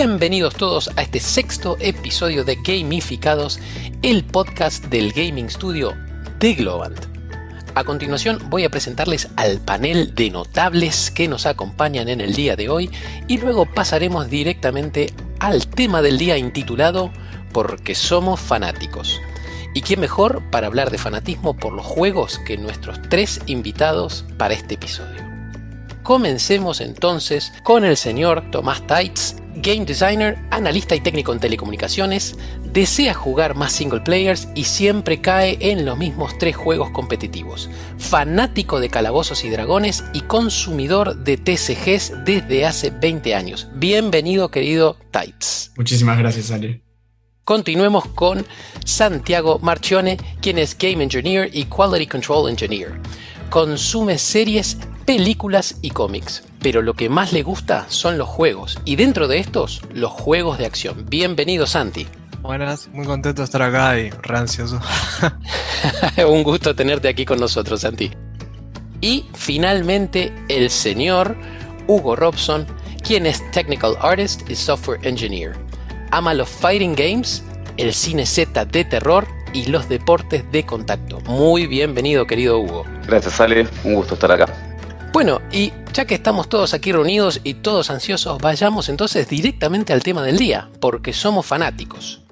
Bienvenidos todos a este sexto episodio de Gamificados, el podcast del gaming studio de Globant. A continuación voy a presentarles al panel de notables que nos acompañan en el día de hoy y luego pasaremos directamente al tema del día intitulado Porque somos fanáticos. ¿Y quién mejor para hablar de fanatismo por los juegos que nuestros tres invitados para este episodio? Comencemos entonces con el señor Tomás Taitz, game designer, analista y técnico en telecomunicaciones, desea jugar más single players y siempre cae en los mismos tres juegos competitivos. Fanático de calabozos y dragones y consumidor de TCGs desde hace 20 años. Bienvenido querido Taitz. Muchísimas gracias Ale. Continuemos con Santiago Marchione, quien es Game Engineer y Quality Control Engineer. Consume series películas y cómics, pero lo que más le gusta son los juegos, y dentro de estos, los juegos de acción. Bienvenido Santi. Buenas, muy contento de estar acá y re ansioso. Un gusto tenerte aquí con nosotros, Santi. Y finalmente el señor Hugo Robson, quien es Technical Artist y Software Engineer. Ama los fighting games, el cine Z de terror y los deportes de contacto. Muy bienvenido, querido Hugo. Gracias, Ale. Un gusto estar acá. Bueno, y ya que estamos todos aquí reunidos y todos ansiosos, vayamos entonces directamente al tema del día, porque somos fanáticos.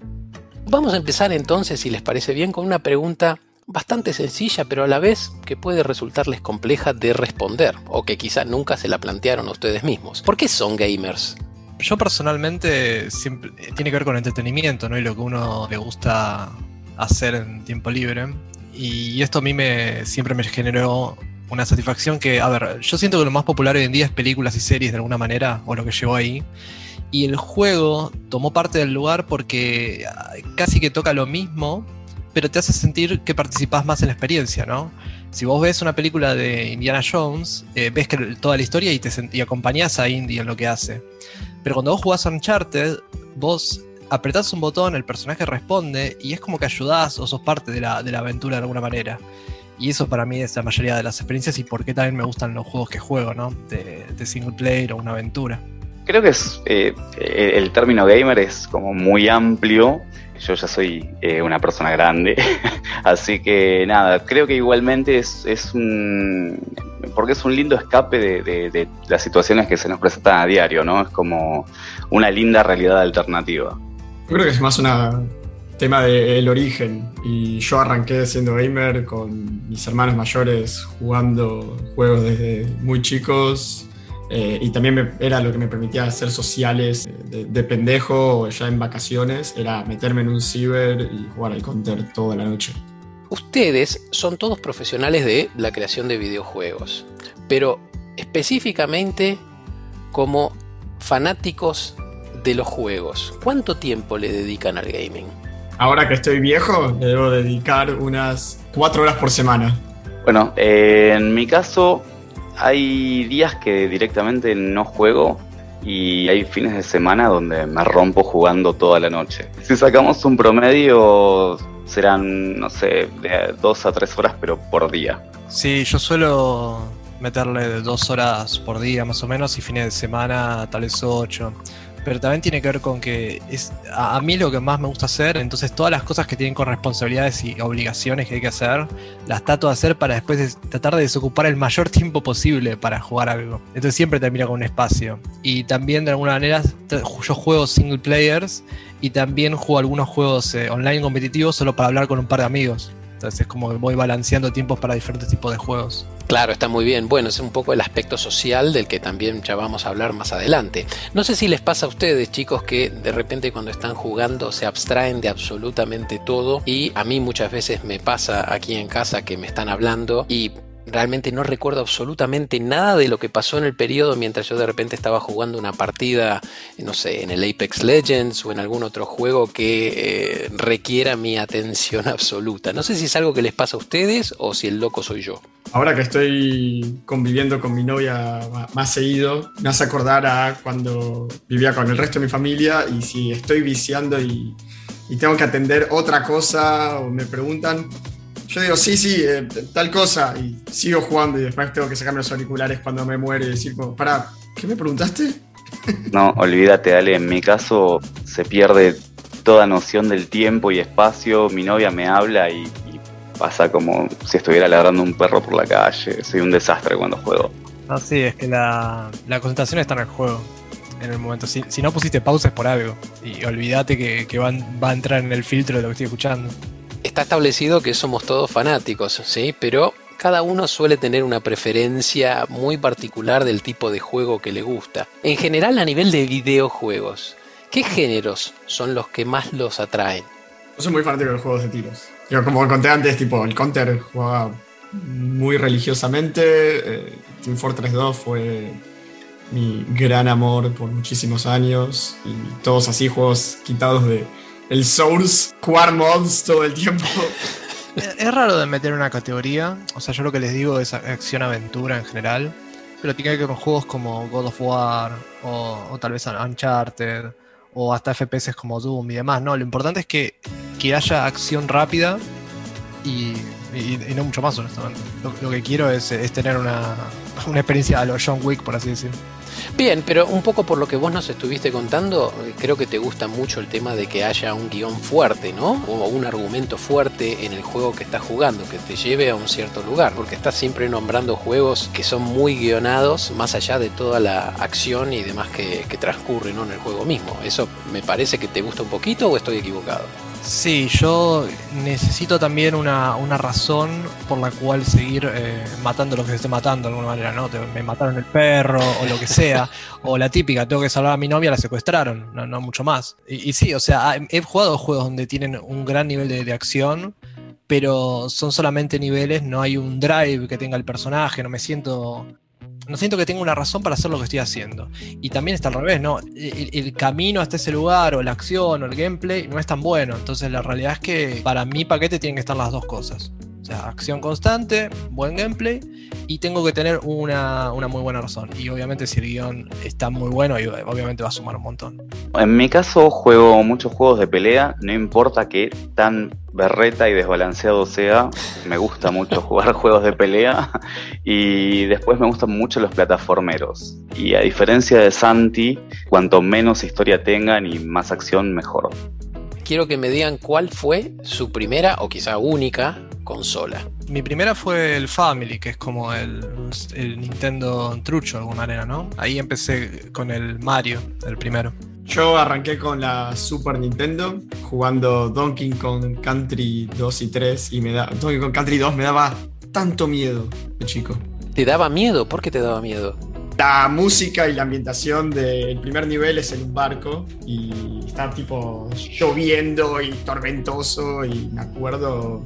Vamos a empezar entonces, si les parece bien, con una pregunta bastante sencilla, pero a la vez que puede resultarles compleja de responder, o que quizá nunca se la plantearon a ustedes mismos. ¿Por qué son gamers? Yo personalmente siempre tiene que ver con entretenimiento, ¿no? Y lo que uno le gusta hacer en tiempo libre. Y esto a mí me siempre me generó una satisfacción que, a ver, yo siento que lo más popular hoy en día es películas y series de alguna manera, o lo que llegó ahí. Y el juego tomó parte del lugar porque casi que toca lo mismo, pero te hace sentir que participás más en la experiencia, ¿no? Si vos ves una película de Indiana Jones, eh, ves que toda la historia y, te y acompañás a Indy en lo que hace. Pero cuando vos jugás Uncharted, vos apretás un botón, el personaje responde y es como que ayudás o sos parte de la, de la aventura de alguna manera. Y eso para mí es la mayoría de las experiencias y por qué también me gustan los juegos que juego, ¿no? De, single player o una aventura. Creo que es eh, el término gamer es como muy amplio. Yo ya soy eh, una persona grande, así que nada, creo que igualmente es, un... porque es un lindo escape de, de las situaciones que se nos presentan a diario, ¿no? Es como una linda realidad alternativa. Yo creo que es más una, tema del origen. Y yo arranqué siendo gamer con mis hermanos mayores jugando juegos desde muy chicos. Eh, y también era lo que me permitía hacer sociales de, pendejo ya en vacaciones. Era meterme en un ciber y jugar al counter toda la noche. Ustedes son todos profesionales de la creación de videojuegos. Pero específicamente como fanáticos de los juegos, ¿cuánto tiempo le dedican al gaming? Ahora que estoy viejo, le debo dedicar unas cuatro horas por semana. Bueno, eh, en mi caso hay días que directamente no juego y hay fines de semana donde me rompo jugando toda la noche. Si sacamos un promedio serán, no sé, de dos a tres horas, pero por día. Sí, yo suelo meterle dos horas por día más o menos y fines de semana tal vez ocho pero también tiene que ver con que es a, mí lo que más me gusta hacer, entonces todas las cosas que tienen con responsabilidades y obligaciones que hay que hacer, las trato de hacer para después tratar de desocupar el mayor tiempo posible para jugar algo. Entonces siempre termino con un espacio. Y también de alguna manera yo juego single players y también juego algunos juegos eh, online competitivos solo para hablar con un par de amigos. Entonces es como voy balanceando tiempos para diferentes tipos de juegos. Claro, está muy bien. Bueno, es un poco el aspecto social del que también ya vamos a hablar más adelante. No sé si les pasa a ustedes, chicos, que de repente cuando están jugando se abstraen de absolutamente todo y a mí muchas veces me pasa aquí en casa que me están hablando y realmente no recuerdo absolutamente nada de lo que pasó en el periodo mientras yo de repente estaba jugando una partida, no sé, en el Apex Legends o en algún otro juego que eh, requiera mi atención absoluta. No sé si es algo que les pasa a ustedes o si el loco soy yo. Ahora que estoy conviviendo con mi novia más seguido, me hace acordar a cuando vivía con el resto de mi familia y si estoy viciando y, y tengo que atender otra cosa o me preguntan, yo digo, sí, sí, eh, tal cosa, y sigo jugando y después tengo que sacarme los auriculares cuando me muere y decir, para, ¿qué me preguntaste? No, olvídate, dale, en mi caso se pierde toda noción del tiempo y espacio. Mi novia me habla y, y pasa como si estuviera ladrando un perro por la calle. Soy un desastre cuando juego. No, sí, es que la, la concentración está en el juego. En el momento. Si, si no pusiste pausa es por algo. Y olvídate que, que van- va a entrar en el filtro de lo que estoy escuchando. Está establecido que somos todos fanáticos, ¿sí? Pero cada uno suele tener una preferencia muy particular del tipo de juego que le gusta. En general, a nivel de videojuegos, ¿qué géneros son los que más los atraen? Yo soy muy fanático de los juegos de tiros. Yo, como conté antes, tipo, el Counter jugaba muy religiosamente. eh, Team Fortress 2 fue mi gran amor por muchísimos años. Y todos así, juegos quitados de el Source, jugar mods todo el tiempo. Es raro de meter una categoría. O sea, yo lo que les digo es acción-aventura en general. Pero tiene que ver con juegos como God of War o, o tal vez Uncharted o hasta FPS como Doom y demás. No, lo importante es que, que haya acción rápida y, y- no mucho más, honestamente. Lo, lo que quiero es, es tener una, una experiencia a los John Wick, por así decirlo. Bien, pero un poco por lo que vos nos estuviste contando, eh, creo que te gusta mucho el tema de que haya un guion fuerte, ¿no? O un argumento fuerte en el juego que estás jugando, que te lleve a un cierto lugar, porque estás siempre nombrando juegos que son muy guionados, más allá de toda la acción y demás que, que transcurre en el juego mismo. ¿Eso me parece que te gusta un poquito o estoy equivocado? Sí, yo necesito también una, una razón por la cual seguir eh, matando lo que se esté matando de alguna manera, ¿no? Me mataron el perro o lo que sea. o la típica, tengo que salvar a mi novia, la secuestraron, no, no mucho más. Y, y sí, o sea, he jugado juegos donde tienen un gran nivel de, de acción, pero son solamente niveles, no hay un drive que tenga el personaje, no me siento... No siento que tenga una razón para hacer lo que estoy haciendo. Y también está al revés, ¿no? El, camino hasta ese lugar, o la acción, o el gameplay, no es tan bueno. Entonces la realidad es que para mi paquete tienen que estar las dos cosas. O sea, acción constante, buen gameplay, y tengo que tener una, una muy buena razón. Y obviamente si el guion está muy bueno, y obviamente va a sumar un montón. En mi caso juego muchos juegos de pelea, no importa que tan berreta y desbalanceado sea, me gusta mucho jugar juegos de pelea y después me gustan mucho los plataformeros. Y a diferencia de Santi, cuanto menos historia tengan y más acción, mejor. Quiero que me digan cuál fue su primera o quizá única consola. Mi primera fue el Family, que es como el, el Nintendo trucho de alguna manera, ¿no? Ahí empecé con el Mario, el primero. Yo arranqué con la Super Nintendo jugando Donkey Kong Country 2 y 3 y me da Donkey Kong Country 2 me daba tanto miedo de chico. ¿Te daba miedo? ¿Por qué te daba miedo? La música y la ambientación del primer nivel es en un barco y está tipo lloviendo y tormentoso y me acuerdo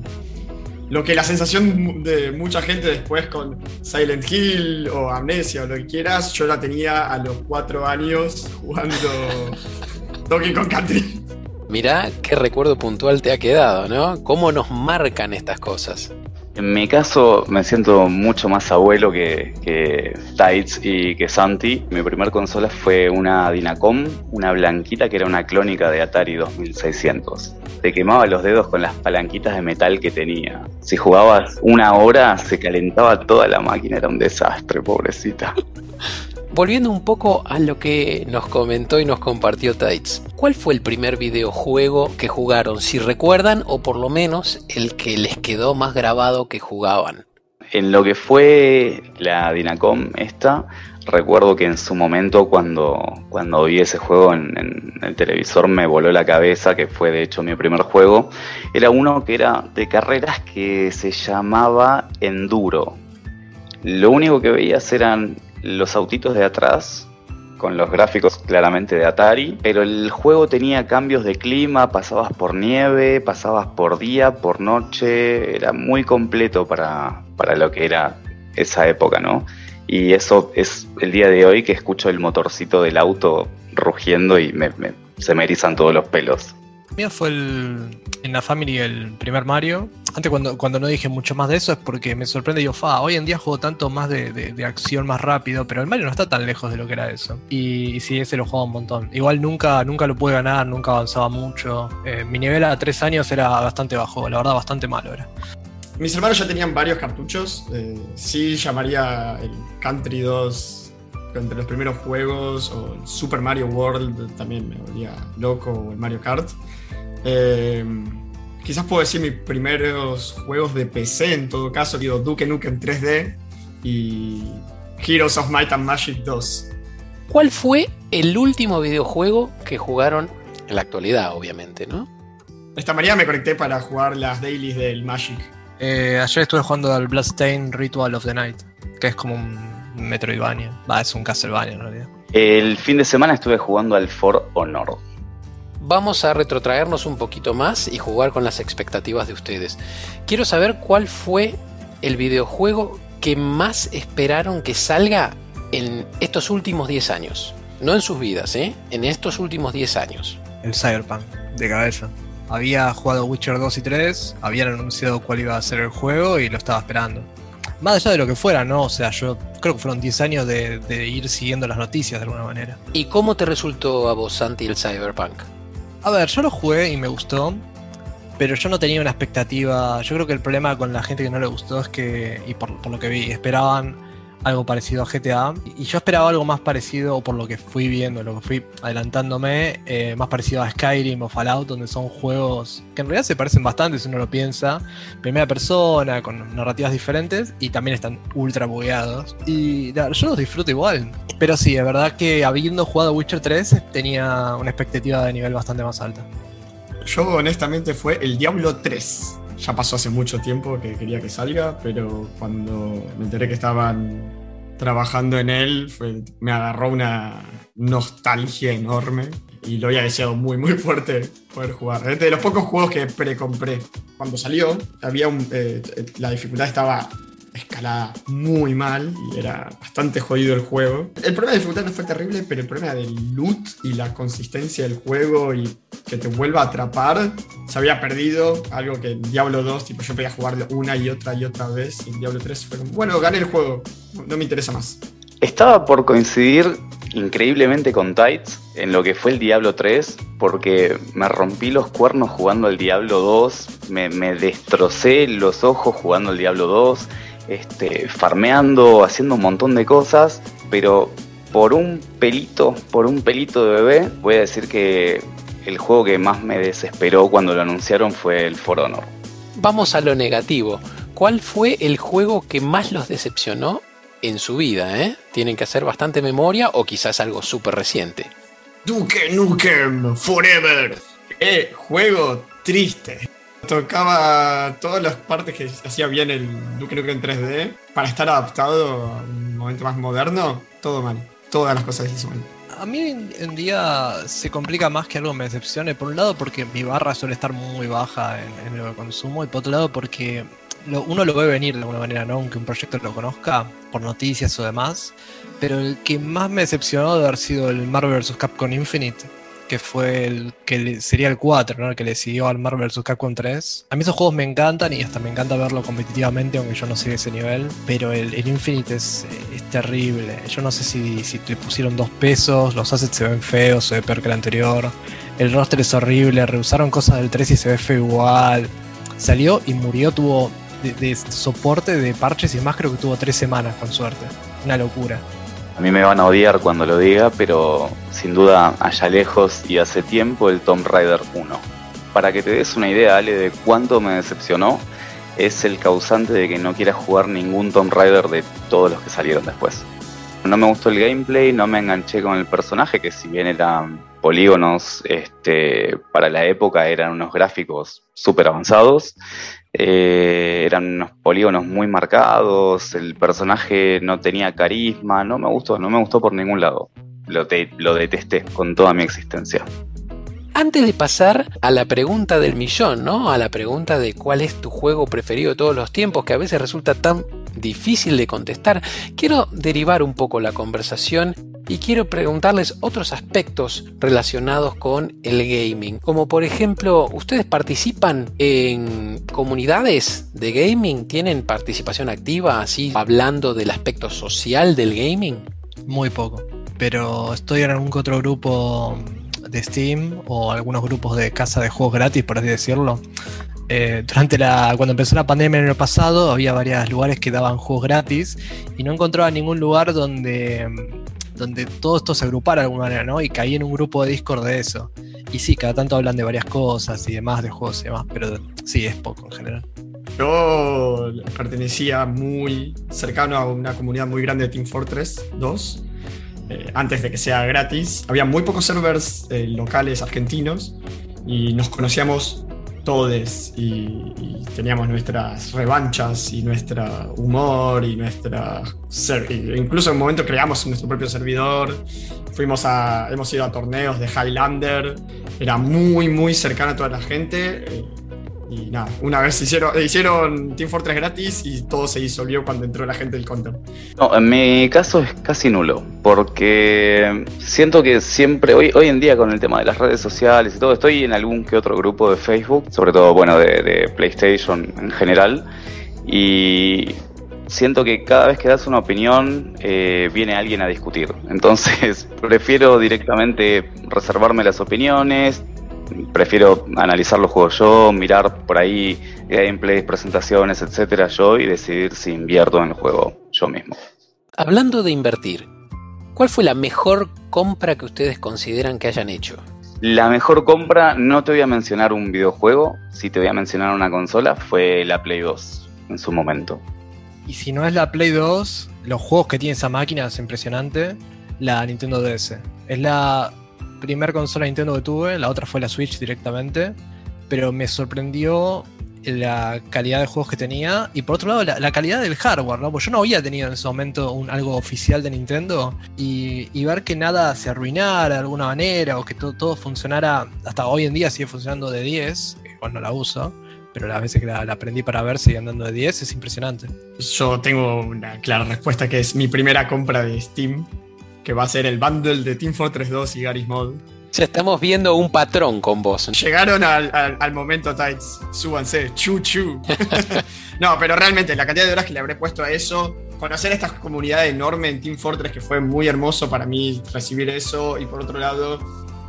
lo que la sensación de mucha gente después con Silent Hill o Amnesia o lo que quieras, yo la tenía a los cuatro años jugando Donkey Kong Country. Mirá qué recuerdo puntual te ha quedado, ¿no? ¿Cómo nos marcan estas cosas? En mi caso me siento mucho más abuelo que, que Tights y que Santi. Mi primer consola fue una Dinacom, una blanquita que era una clónica de Atari 2600. Te quemaba los dedos con las palanquitas de metal que tenía. Si jugabas una hora se calentaba toda la máquina, era un desastre, pobrecita. Volviendo un poco a lo que nos comentó y nos compartió Tights, ¿cuál fue el primer videojuego que jugaron? Si recuerdan, o por lo menos el que les quedó más grabado que jugaban. En lo que fue la Dinacom esta, recuerdo que en su momento cuando, cuando vi ese juego en, en el televisor me voló la cabeza, que fue de hecho mi primer juego. Era uno que era de carreras que se llamaba Enduro. Lo único que veías eran los autitos de atrás, con los gráficos claramente de Atari, pero el juego tenía cambios de clima, pasabas por nieve, pasabas por día, por noche, era muy completo para, para lo que era esa época, ¿no? Y eso es el día de hoy que escucho el motorcito del auto rugiendo y me, me, se me erizan todos los pelos. Mío fue el, en la Family el primer Mario. Antes cuando, cuando no dije mucho más de eso es porque me sorprende, digo, fa, hoy en día juego tanto más de, de, acción más rápido, pero el Mario no está tan lejos de lo que era eso. Y, y sí, ese lo jugaba un montón. Igual nunca, nunca lo pude ganar, nunca avanzaba mucho. Eh, mi nivel a tres años era bastante bajo, la verdad bastante malo era. Mis hermanos ya tenían varios cartuchos. Eh, sí llamaría el Country 2 entre los primeros juegos, o el Super Mario World también me volvía loco, o el Mario Kart. Eh, quizás puedo decir mis primeros juegos de PC, en todo caso, digo Duke Nukem 3D y Heroes of Might and Magic 2. ¿Cuál fue el último videojuego que jugaron en la actualidad, obviamente, no? Esta mañana me conecté para jugar las dailies del Magic. Eh, ayer estuve jugando al Bloodstained Ritual of the Night, que es como un Metroidvania. Va, es un Castlevania en realidad. El fin de semana estuve jugando al For Honor. Vamos a retrotraernos un poquito más y jugar con las expectativas de ustedes. Quiero saber cuál fue el videojuego que más esperaron que salga en estos últimos 10 años. No en sus vidas, ¿eh? En estos últimos 10 años. El Cyberpunk, de cabeza. Había jugado Witcher 2 y 3, habían anunciado cuál iba a ser el juego y lo estaba esperando. Más allá de lo que fuera, ¿no? O sea, yo creo que fueron 10 años de, de ir siguiendo las noticias de alguna manera. ¿Y cómo te resultó a vos, Santi, el Cyberpunk? A ver, yo lo jugué y me gustó, pero yo no tenía una expectativa. Yo creo que el problema con la gente que no le gustó es que, y por, lo que vi, esperaban algo parecido a GTA. Y yo esperaba algo más parecido, por lo que fui viendo, lo que fui adelantándome, eh, más parecido a Skyrim o Fallout, donde son juegos que en realidad se parecen bastante si uno lo piensa. Primera persona, con narrativas diferentes, y también están ultra bugueados. Y yo los disfruto igual. Pero sí, es verdad que habiendo jugado Witcher 3, tenía una expectativa de nivel bastante más alta. Yo honestamente fue el Diablo 3 ya pasó hace mucho tiempo que quería que salga, pero cuando me enteré que estaban trabajando en él, me agarró una nostalgia enorme y lo había deseado muy, muy fuerte poder jugar. Es de los pocos juegos que precompré. Cuando salió, había un, eh, la dificultad estaba escalada muy mal y era bastante jodido el juego. El problema de dificultad no fue terrible, pero el problema del loot y la consistencia del juego y que te vuelva a atrapar se había perdido. Algo que en Diablo 2, tipo, yo podía jugar una y otra y otra vez. Y en Diablo 3 fue como, bueno, gané el juego, no me interesa más. Estaba por coincidir increíblemente con Tights en lo que fue el Diablo 3, porque me rompí los cuernos jugando al Diablo 2, me, me destrocé los ojos jugando al Diablo 2 este, farmeando, haciendo un montón de cosas, pero por un pelito, por un pelito de bebé, voy a decir que el juego que más me desesperó cuando lo anunciaron fue el For Honor. Vamos a lo negativo. ¿Cuál fue el juego que más los decepcionó en su vida? Eh? Tienen que hacer bastante memoria o quizás algo súper reciente. Duke Nukem Forever. Eh, juego triste tocaba todas las partes que hacía bien el Duke Nukem 3D para estar adaptado a un momento más moderno, todo mal. Todas las cosas hizo mal. A mí en día se complica más que algo me decepcione. Por un lado porque mi barra suele estar muy baja en, lo que consumo y por otro lado porque uno lo ve venir de alguna manera, ¿no? Aunque un proyecto lo conozca por noticias o demás. Pero el que más me decepcionó de haber sido el Marvel vs. Capcom Infinite que fue el que sería el 4, ¿no? El que le siguió al Marvel vs. Capcom 3. A mí esos juegos me encantan y hasta me encanta verlo competitivamente, aunque yo no sé ese nivel. Pero el, Infinite es, terrible. Yo no sé si, si le pusieron dos pesos, los assets se ven feos, se ve peor que el anterior. El roster es horrible, rehusaron cosas del 3 y se ve feo igual. Salió y murió, tuvo de, de soporte de parches y más, creo que tuvo tres semanas con suerte. Una locura. A mí me van a odiar cuando lo diga, pero sin duda allá lejos y hace tiempo el Tomb Raider 1. Para que te des una idea, Ale, de cuánto me decepcionó, es el causante de que no quiera jugar ningún Tomb Raider de todos los que salieron después. No me gustó el gameplay, no me enganché con el personaje, que si bien eran polígonos, este, para la época eran unos gráficos súper avanzados, eh, eran unos polígonos muy marcados, el personaje no tenía carisma, no me gustó, no me gustó por ningún lado. Lo, lo detesté con toda mi existencia. Antes de pasar a la pregunta del millón, ¿no? A la pregunta de cuál es tu juego preferido de todos los tiempos, que a veces resulta tan difícil de contestar, quiero derivar un poco la conversación y quiero preguntarles otros aspectos relacionados con el gaming. Como por ejemplo, ¿ustedes participan en comunidades de gaming? ¿Tienen participación activa así hablando del aspecto social del gaming? Muy poco, pero estoy en algún otro grupo de Steam o algunos grupos de casa de juegos gratis, por así decirlo. Eh, durante la cuando empezó la pandemia en el pasado había varios lugares que daban juegos gratis y no encontraba ningún lugar donde donde todo esto se agrupara de alguna manera, ¿no? Y caí en un grupo de Discord de eso. Y sí, cada tanto hablan de varias cosas y demás, de juegos y demás, pero sí, es poco en general. Yo pertenecía muy cercano a una comunidad muy grande de Team Fortress 2, eh, antes de que sea gratis. Había muy pocos servers eh, locales argentinos y nos conocíamos todos y, teníamos nuestras revanchas y nuestro humor y nuestra... incluso en un momento creamos nuestro propio servidor, fuimos a, hemos ido a torneos de Highlander, era muy, muy cercano a toda la gente. Eh, y nada, una vez hicieron, hicieron Team Fortress gratis y todo se disolvió cuando entró la gente del counter. No, en mi caso es casi nulo, porque siento que siempre, hoy, hoy en día con el tema de las redes sociales y todo, estoy en algún que otro grupo de Facebook, sobre todo, bueno, de, PlayStation en general, y siento que cada vez que das una opinión eh, viene alguien a discutir. Entonces prefiero directamente reservarme las opiniones, prefiero analizar los juegos yo, mirar por ahí gameplays, presentaciones, etcétera, yo y decidir si invierto en el juego yo mismo. Hablando de invertir, ¿cuál fue la mejor compra que ustedes consideran que hayan hecho? La mejor compra, no te voy a mencionar un videojuego, si te voy a mencionar una consola, fue la Play 2 en su momento. Y si no es la Play 2, los juegos que tiene esa máquina es impresionante, la Nintendo DS. Es la primer consola Nintendo que tuve, la otra fue la Switch directamente, pero me sorprendió la calidad de juegos que tenía y por otro lado la, calidad del hardware, ¿no? Porque yo no había tenido en ese momento un, algo oficial de Nintendo y, ver que nada se arruinara de alguna manera o que todo, funcionara, hasta hoy en día sigue funcionando de 10, igual no la uso, pero las veces que la, aprendí para ver sigue andando de 10, es impresionante. Yo tengo una clara respuesta que es mi primera compra de Steam que va a ser el bundle de Team Fortress 2 y Garry's Mod. Ya estamos viendo un patrón con vos. Llegaron al, momento, Tights. Súbanse, chu chu. no, pero realmente la cantidad de horas que le habré puesto a eso, conocer esta comunidad enorme en Team Fortress, que fue muy hermoso para mí recibir eso, y por otro lado,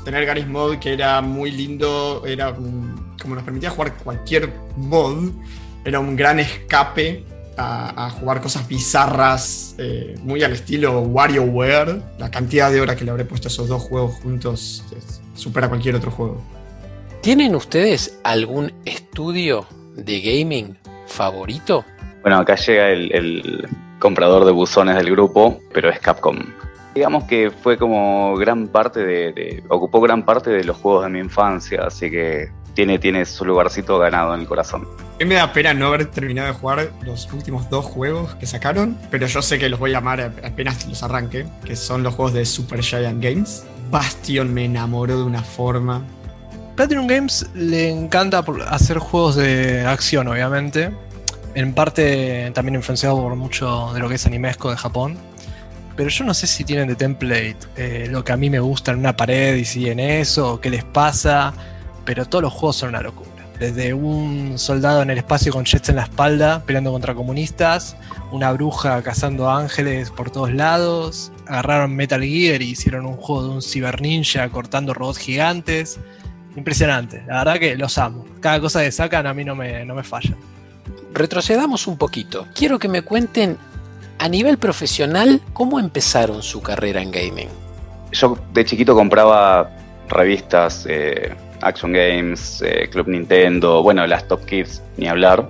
tener Garry's Mod, que era muy lindo, era como nos permitía jugar cualquier mod, era un gran escape a, jugar cosas bizarras, eh, muy al estilo WarioWare. La cantidad de horas que le habré puesto a esos dos juegos juntos supera cualquier otro juego. ¿Tienen ustedes algún estudio de gaming favorito? Bueno, acá llega el, comprador de buzones del grupo, pero es Capcom. Digamos que fue como gran parte de, ocupó gran parte de los juegos de mi infancia, así que tiene, tiene su lugarcito ganado en el corazón. A mí me da pena no haber terminado de jugar los últimos dos juegos que sacaron, pero yo sé que los voy a amar apenas los arranque, que son los juegos de Super Giant Games. Bastion me enamoró de una forma. Platinum Games le encanta hacer juegos de acción, obviamente. En parte también influenciado por mucho de lo que es animesco de Japón. Pero yo no sé si tienen de template eh, lo que a mí me gusta en una pared y siguen eso, o qué les pasa pero todos los juegos son una locura. Desde un soldado en el espacio con jets en la espalda peleando contra comunistas, una bruja cazando ángeles por todos lados, agarraron Metal Gear y hicieron un juego de un ciber ninja cortando robots gigantes. Impresionante, la verdad que los amo. Cada cosa que sacan a mí no me, no me falla. Retrocedamos un poquito. Quiero que me cuenten a nivel profesional cómo empezaron su carrera en gaming. Yo de chiquito compraba revistas. Eh Action Games, eh, Club Nintendo, bueno, las Top Kids, ni hablar.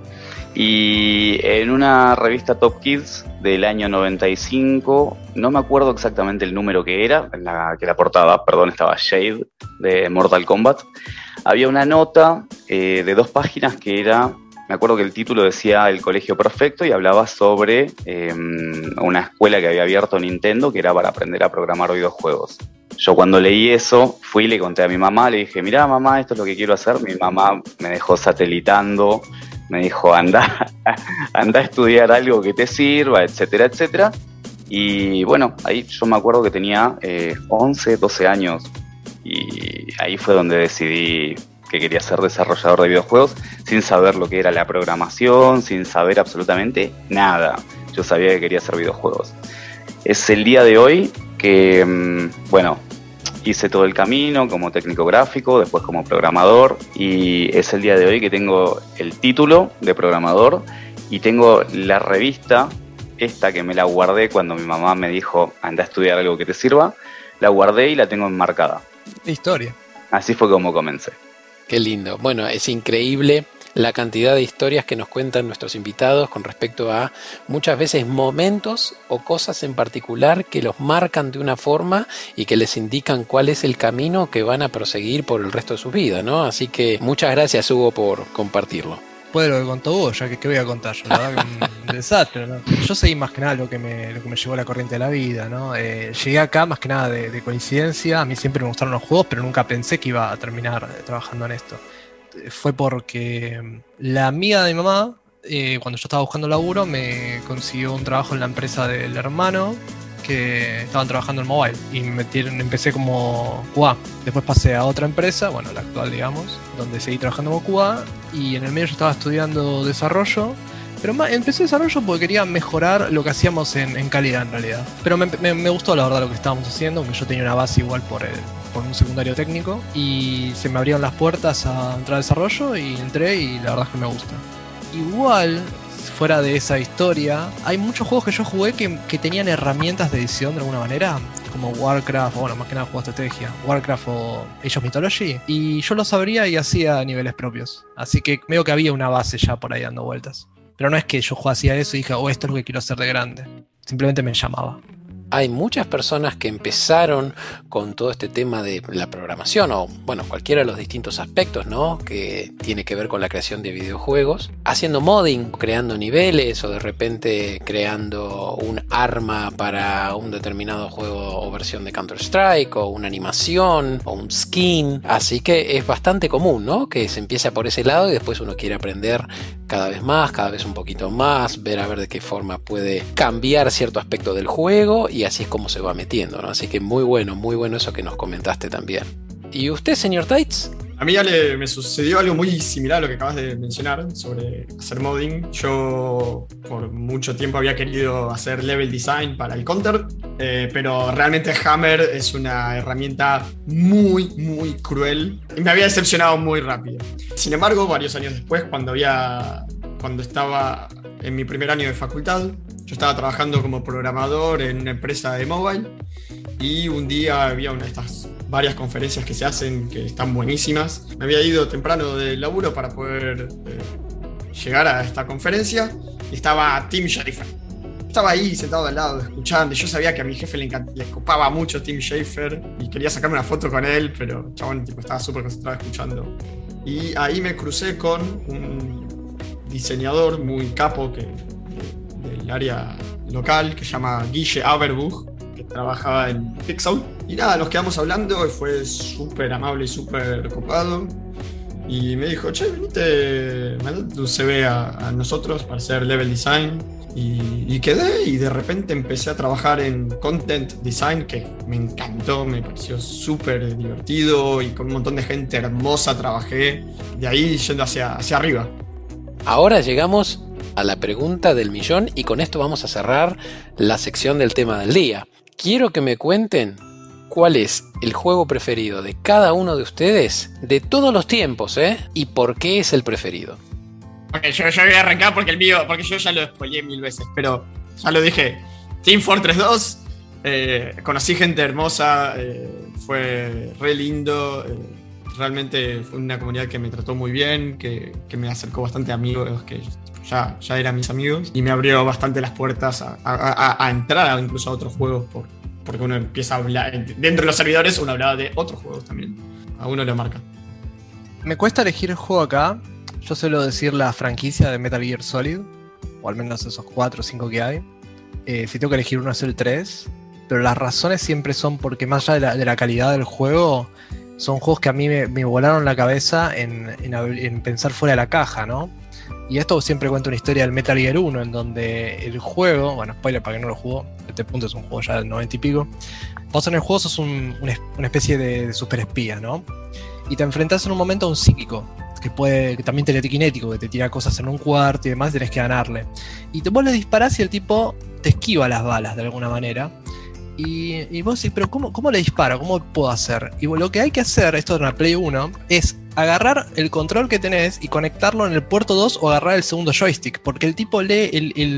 Y en una revista Top Kids del año 95, no me acuerdo exactamente el número que era, la que la portada, perdón, estaba Shade de Mortal Kombat, había una nota eh, de dos páginas que era, me acuerdo que el título decía El Colegio Perfecto y hablaba sobre em, una escuela que había abierto Nintendo que era para aprender a programar videojuegos. Yo cuando leí eso, fui y le conté a mi mamá, le dije, mira mamá, esto es lo que quiero hacer. Mi mamá me dejó satelitando, me dijo, anda, anda a estudiar algo que te sirva, etcétera, etcétera. Y bueno, ahí yo me acuerdo que tenía 11, eh, 12 años y ahí fue donde decidí que quería ser desarrollador de videojuegos sin saber lo que era la programación, sin saber absolutamente nada. Yo sabía que quería hacer videojuegos. Es el día de hoy que, mm, bueno, hice todo el camino como técnico gráfico, después como programador y es el día de hoy que tengo el título de programador y tengo la revista esta que me la guardé cuando mi mamá me dijo, anda a estudiar algo que te sirva, la guardé y la tengo enmarcada. Historia. Así fue como comencé. Qué lindo. Bueno, es increíble la cantidad de historias que nos cuentan nuestros invitados con respecto a muchas veces momentos o cosas en particular que los marcan de una forma y que les indican cuál es el camino que van a proseguir por el resto de su vida, ¿no? Así que muchas gracias Hugo por compartirlo. Puede lo que contó Hugo, ya que qué voy a contar yo, verdad que un desastre, ¿no? Yo seguí más que nada lo que me, lo que me llevó a la corriente de la vida, ¿no? Eh, llegué acá más que nada de, de coincidencia, a mí siempre me gustaron los juegos, pero nunca pensé que iba a terminar trabajando en esto fue porque mm, la amiga de mi mamá, eh, cuando yo estaba buscando laburo, me consiguió un trabajo en la empresa del hermano que estaban trabajando en mobile y me metieron, empecé como QA. Después pasé a otra empresa, bueno, la actual, digamos, donde seguí trabajando como QA y en el medio yo estaba estudiando desarrollo. Pero más, empecé desarrollo porque quería mejorar lo que hacíamos en, calidad en realidad. Pero me, gustó la verdad lo que estábamos haciendo, aunque yo tenía una base igual por el, por un secundario técnico y se me abrieron las puertas a entrar al desarrollo y entré y la verdad es que me gusta. Igual, fuera de esa historia, hay muchos juegos que yo jugué que, que tenían herramientas de edición de alguna manera, como Warcraft, bueno, más que nada juego de estrategia, Warcraft o Age of Mythology, y yo lo sabría y hacía niveles propios. Así que veo que había una base ya por ahí dando vueltas. Pero no es que yo hacía eso y dije, oh, esto es lo que quiero hacer de grande. Simplemente me llamaba hay muchas personas que empezaron con todo este tema de la programación o, bueno, cualquiera de los distintos aspectos, ¿no? Que tiene que ver con la creación de videojuegos, haciendo modding, creando niveles o de repente creando un arma para un determinado juego o versión de Counter-Strike o una animación o un skin. Así que es bastante común, ¿no? Que se empiece por ese lado y después uno quiere aprender cada vez más, cada vez un poquito más, ver a ver de qué forma puede cambiar cierto aspecto del juego y así es como se va metiendo. Así que muy bueno, muy bueno eso que nos comentaste también. ¿Y usted, señor Tights? A mí ya le, me sucedió algo muy similar a lo que acabas de mencionar sobre hacer modding. Yo por mucho tiempo había querido hacer level design para el counter, eh, pero realmente Hammer es una herramienta muy, muy cruel y me había decepcionado muy rápido. Sin embargo, varios años después, cuando había cuando estaba en mi primer año de facultad, yo estaba trabajando como programador en una empresa de mobile y un día había una de estas varias conferencias que se hacen que están buenísimas. Me había ido temprano del laburo para poder eh, llegar a esta conferencia y estaba Tim Schafer. Estaba ahí sentado al lado escuchando yo sabía que a mi jefe le, le copaba mucho Tim Schafer y quería sacarme una foto con él, pero chabón tipo, estaba súper concentrado escuchando. Y ahí me crucé con un diseñador muy capo que del área local que se llama Guille Aberbuch, que trabajaba en Pixel. Y nada, nos quedamos hablando y fue súper amable y súper copado. Y me dijo, che, venite, mandate tu CV a, nosotros para hacer level design. Y, y, quedé y de repente empecé a trabajar en content design que me encantó, me pareció súper divertido y con un montón de gente hermosa trabajé. De ahí yendo hacia, hacia arriba. Ahora llegamos a la pregunta del millón y con esto vamos a cerrar la sección del tema del día. Quiero que me cuenten cuál es el juego preferido de cada uno de ustedes de todos los tiempos, ¿eh? Y por qué es el preferido. Ok, yo, yo voy a arrancar porque el mío, porque yo ya lo spoileé mil veces, pero ya lo dije. Team Fortress 2, eh, conocí gente hermosa, eh, fue re lindo. Eh, realmente fue una comunidad que me trató muy bien, que, me acercó bastante a amigos que ya, ya eran mis amigos y me abrió bastante las puertas a, a, a entrar incluso a otros juegos por, porque uno empieza a hablar, dentro de los servidores uno hablaba de otros juegos también, a uno lo marca. Me cuesta elegir el juego acá, yo suelo decir la franquicia de Metal Gear Solid, o al menos esos 4 o 5 que hay. Eh, si tengo que elegir uno es el 3, pero las razones siempre son porque más allá de la, de la calidad del juego, son juegos que a mí me, volaron la cabeza en, en, en, pensar fuera de la caja, ¿no? Y esto siempre cuenta una historia del Metal Gear 1, en donde el juego, bueno, spoiler para que no lo jugó, este punto es un juego ya del 90 y pico. Vos en el juego sos un, una especie de, de super espía, ¿no? Y te enfrentás en un momento a un psíquico, que puede, que también telequinético, que te tira cosas en un cuarto y demás, y tenés que ganarle. Y te, vos le disparás y el tipo te esquiva las balas de alguna manera. Y, vos decís, pero cómo, ¿cómo le disparo? ¿Cómo puedo hacer? Y lo que hay que hacer, esto en la Play 1, es agarrar el control que tenés y conectarlo en el puerto 2 o agarrar el segundo joystick, porque el tipo lee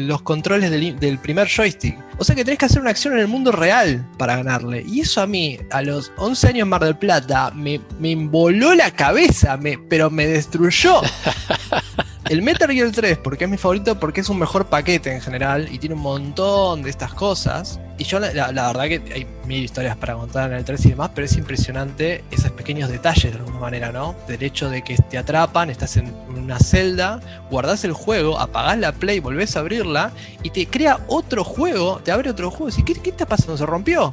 los controles del, primer joystick. O sea que tenés que hacer una acción en el mundo real para ganarle. Y eso a mí, a los 11 años en Mar del Plata, me, me voló la cabeza, pero me destruyó. El Metal Gear 3, porque es mi favorito, porque es un mejor paquete en general y tiene un montón de estas cosas. Y yo, la, verdad, que hay mil historias para contar en el 3 y demás, pero es impresionante esos pequeños detalles de alguna manera, ¿no? Del hecho de que te atrapan, estás en una celda, guardás el juego, apagás la play, volvés a abrirla y te crea otro juego, te abre otro juego. Y ¿qué, qué está pasando? ¿Se rompió?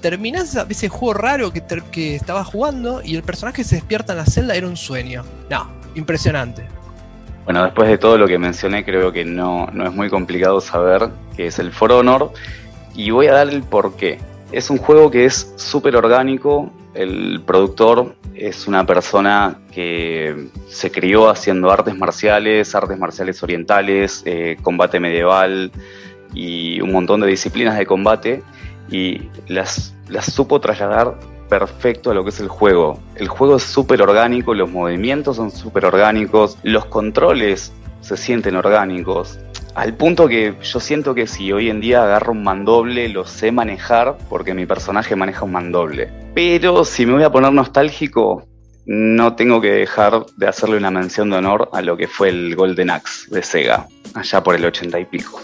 terminás ese juego raro que, que estabas jugando y el personaje se despierta en la celda, era un sueño. No, impresionante. Bueno, después de todo lo que mencioné, creo que no, no es muy complicado saber qué es el For Honor y voy a dar el porqué. Es un juego que es súper orgánico, el productor es una persona que se crió haciendo artes marciales, artes marciales orientales, eh, combate medieval y un montón de disciplinas de combate y las, las supo trasladar perfecto a lo que es el juego. El juego es súper orgánico, los movimientos son súper orgánicos, los controles se sienten orgánicos. Al punto que yo siento que si hoy en día agarro un mandoble, lo sé manejar porque mi personaje maneja un mandoble. Pero si me voy a poner nostálgico, no tengo que dejar de hacerle una mención de honor a lo que fue el Golden Axe de Sega, allá por el ochenta y pico.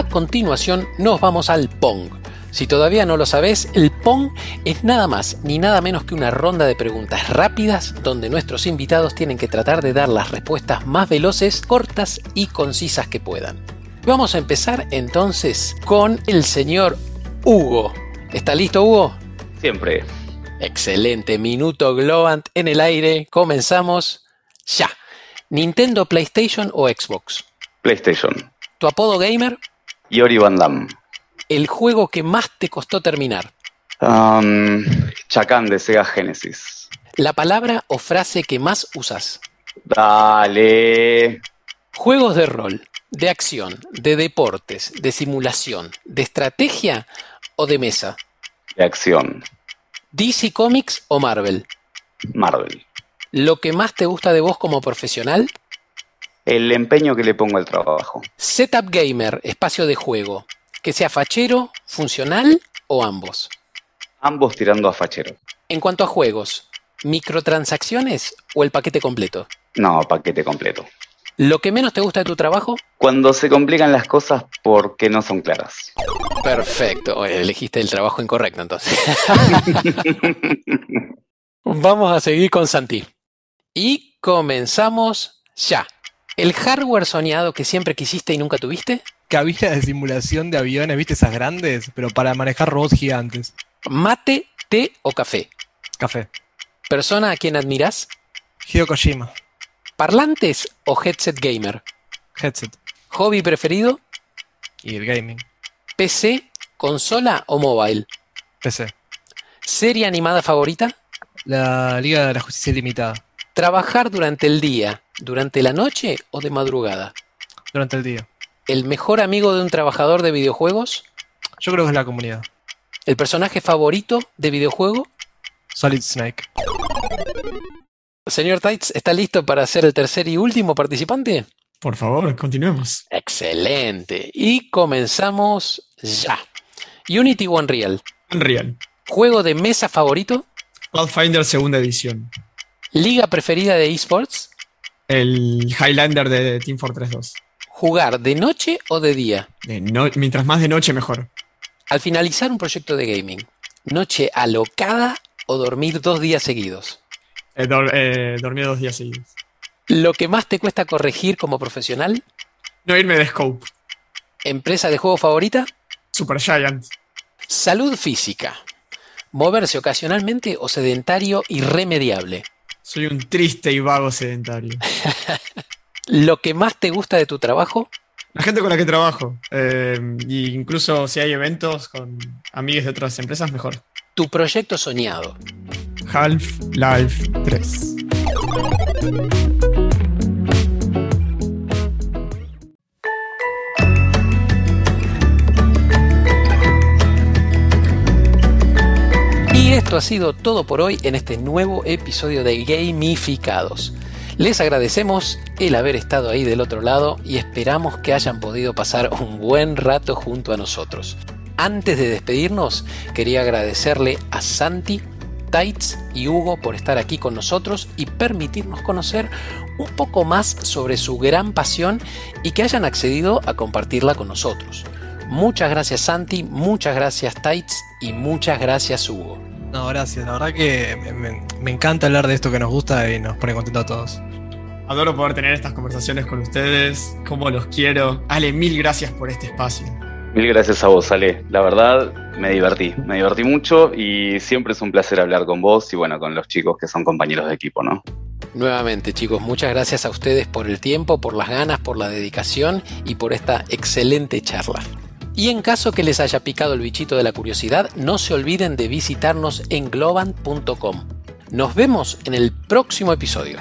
A continuación nos vamos al Pong. Si todavía no lo sabes, el Pong es nada más ni nada menos que una ronda de preguntas rápidas donde nuestros invitados tienen que tratar de dar las respuestas más veloces, cortas y concisas que puedan. Vamos a empezar entonces con el señor Hugo. ¿Está listo Hugo? Siempre. Excelente, minuto Globant en el aire. Comenzamos ya. ¿Nintendo, PlayStation o Xbox? PlayStation. ¿Tu apodo gamer? Yori Van Damme. ¿El juego que más te costó terminar? Um, Chacan de Sega Genesis. ¿La palabra o frase que más usas? Dale. Juegos de rol, de acción, de deportes, de simulación, de estrategia o de mesa? De acción. ¿DC Comics o Marvel? Marvel. ¿Lo que más te gusta de vos como profesional? El empeño que le pongo al trabajo. Setup gamer, espacio de juego. Que sea fachero, funcional o ambos. Ambos tirando a fachero. En cuanto a juegos, ¿microtransacciones o el paquete completo? No, paquete completo. ¿Lo que menos te gusta de tu trabajo? Cuando se complican las cosas porque no son claras. Perfecto. Elegiste el trabajo incorrecto entonces. Vamos a seguir con Santi. Y comenzamos ya. ¿El hardware soñado que siempre quisiste y nunca tuviste? Cabina de simulación de aviones, ¿viste esas grandes? Pero para manejar robots gigantes. ¿Mate, té o café? Café. ¿Persona a quien admiras? Hideo Kojima. ¿Parlantes o headset gamer? Headset. ¿Hobby preferido? Y el gaming. ¿PC, consola o mobile? PC. ¿Serie animada favorita? La Liga de la Justicia Ilimitada. ¿Trabajar durante el día, durante la noche o de madrugada? Durante el día. ¿El mejor amigo de un trabajador de videojuegos? Yo creo que es la comunidad. ¿El personaje favorito de videojuego? Solid Snake. Señor Tights, ¿está listo para ser el tercer y último participante? Por favor, continuemos. Excelente. Y comenzamos ya. Unity o Unreal. Unreal. ¿Juego de mesa favorito? Pathfinder segunda edición. ¿Liga preferida de esports? El Highlander de Team Fortress 2. ¿Jugar de noche o de día? mientras más de noche, mejor. Al finalizar un proyecto de gaming, ¿noche alocada o dormir dos días seguidos? Eh, eh, dormir dos días seguidos. ¿Lo que más te cuesta corregir como profesional? No irme de scope. ¿Empresa de juego favorita? Supergiant. Salud física. ¿Moverse ocasionalmente o sedentario irremediable? Soy un triste y vago sedentario. ¿Lo que más te gusta de tu trabajo? La gente con la que trabajo. Eh, incluso si hay eventos con amigos de otras empresas, mejor. Tu proyecto soñado. Half-Life 3. Esto ha sido todo por hoy en este nuevo episodio de Gamificados. Les agradecemos el haber estado ahí del otro lado y esperamos que hayan podido pasar un buen rato junto a nosotros. Antes de despedirnos, quería agradecerle a Santi, Taitz y Hugo por estar aquí con nosotros y permitirnos conocer un poco más sobre su gran pasión y que hayan accedido a compartirla con nosotros. Muchas gracias Santi, muchas gracias Taitz y muchas gracias Hugo. No, gracias. La verdad que me, encanta hablar de esto que nos gusta y nos pone contentos a todos. Adoro poder tener estas conversaciones con ustedes, como los quiero. Ale, mil gracias por este espacio. Mil gracias a vos, Ale. La verdad, me divertí. Me divertí mucho y siempre es un placer hablar con vos y bueno, con los chicos que son compañeros de equipo, ¿no? Nuevamente, chicos, muchas gracias a ustedes por el tiempo, por las ganas, por la dedicación y por esta excelente charla. Y en caso que les haya picado el bichito de la curiosidad, no se olviden de visitarnos en globant.com. Nos vemos en el próximo episodio.